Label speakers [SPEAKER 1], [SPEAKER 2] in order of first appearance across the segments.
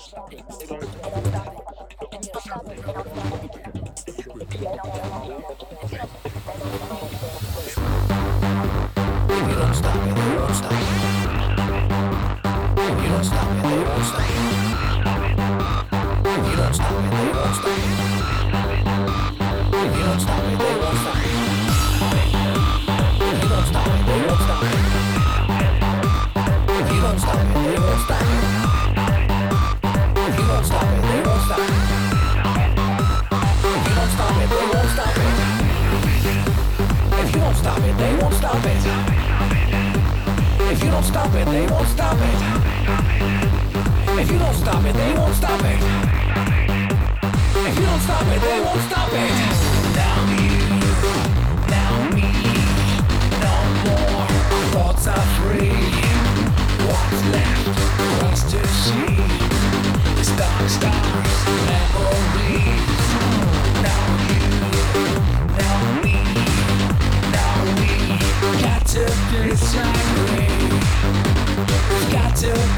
[SPEAKER 1] You don't stop it, they won't stop it. You don't stop it, they won't stop it.
[SPEAKER 2] stop it. If you don't stop it, they won't stop it. If you don't stop it, they won't stop it. If you don't stop it, they won't stop it. Now you, now me, no more thoughts are free. What's left for us to see? The dark stars, memory.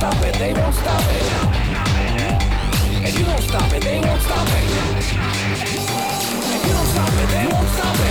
[SPEAKER 3] stop it, they won't stop it. If you don't stop it, they won't stop it. If you don't stop it, they won't stop it.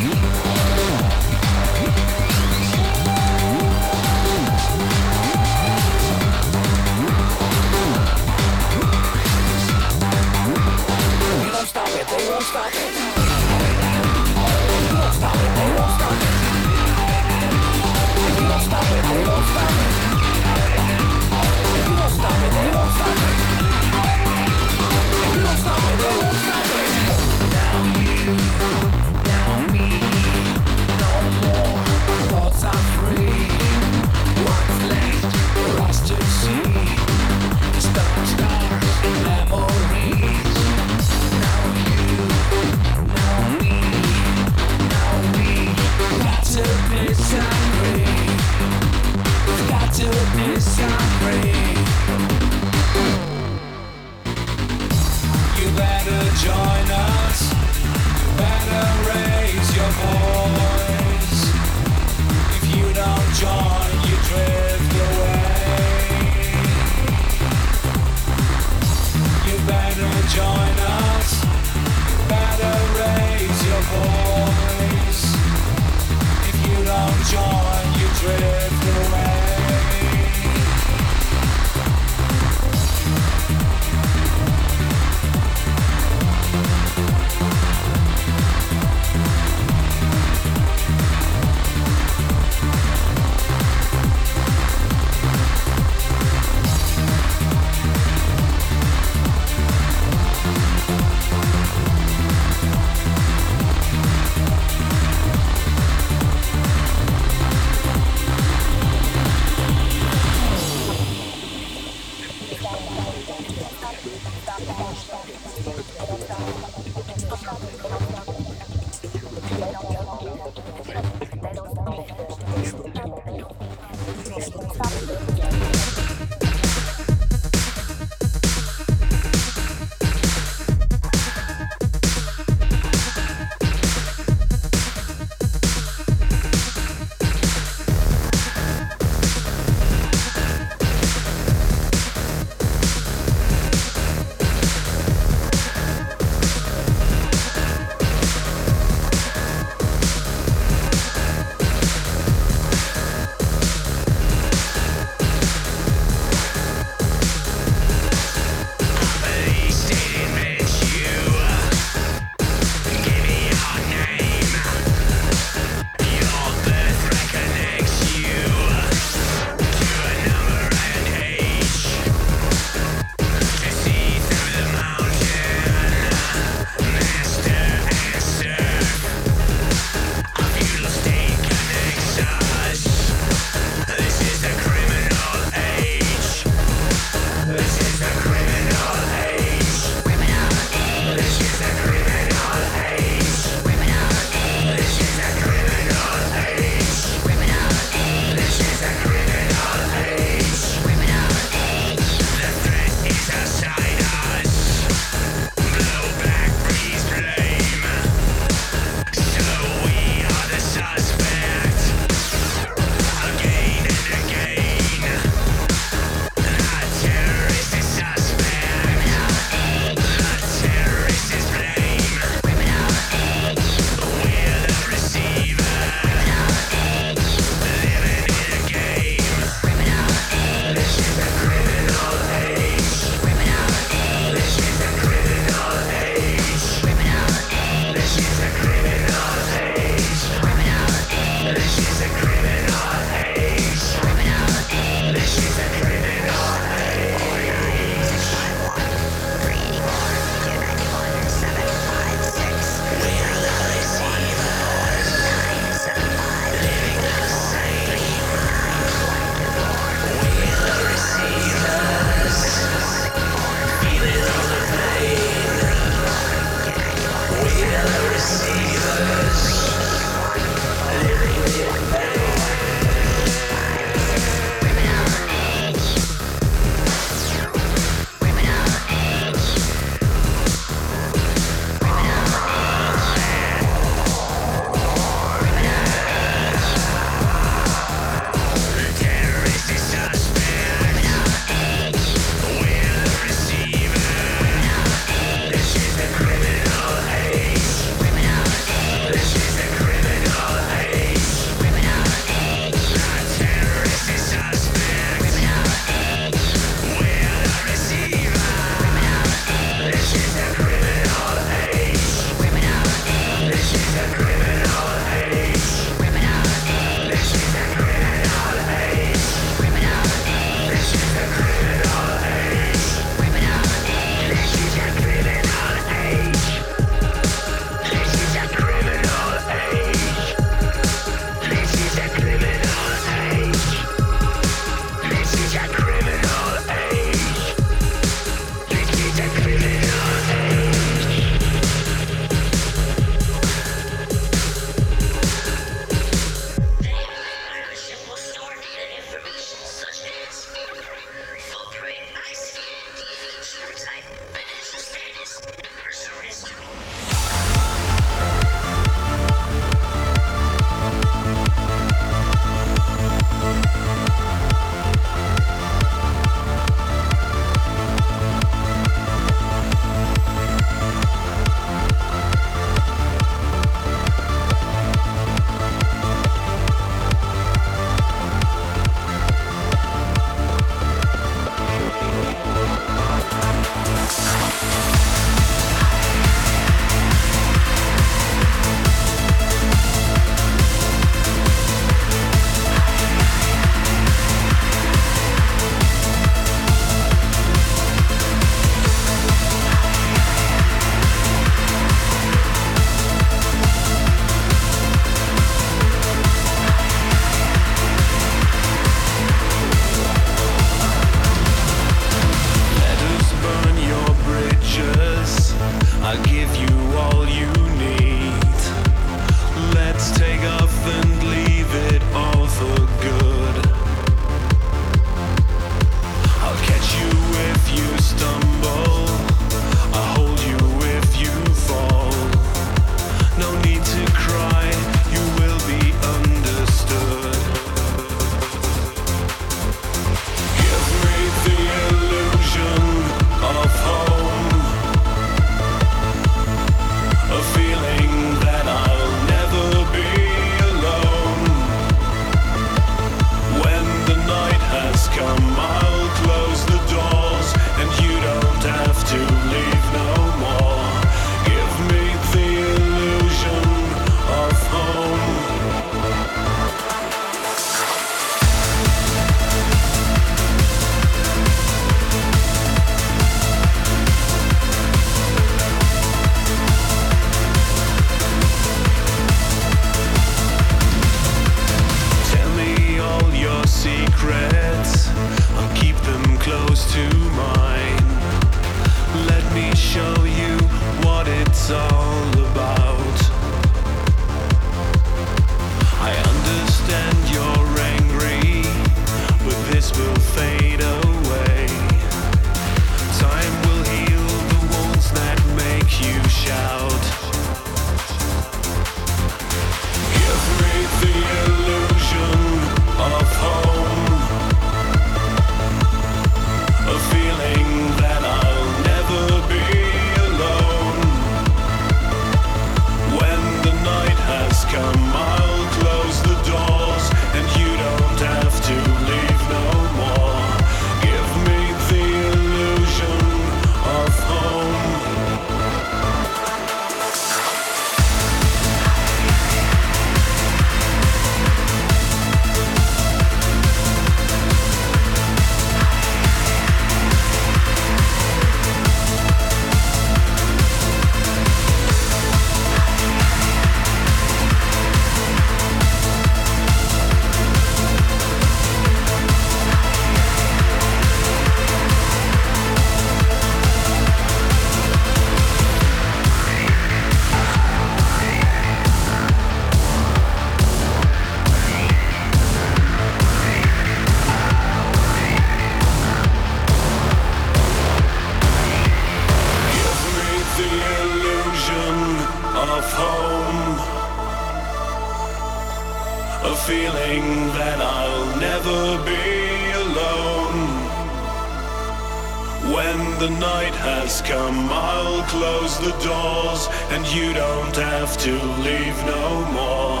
[SPEAKER 4] yours, and you don't have to leave no more.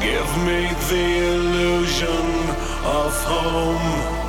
[SPEAKER 4] Give me the illusion of home.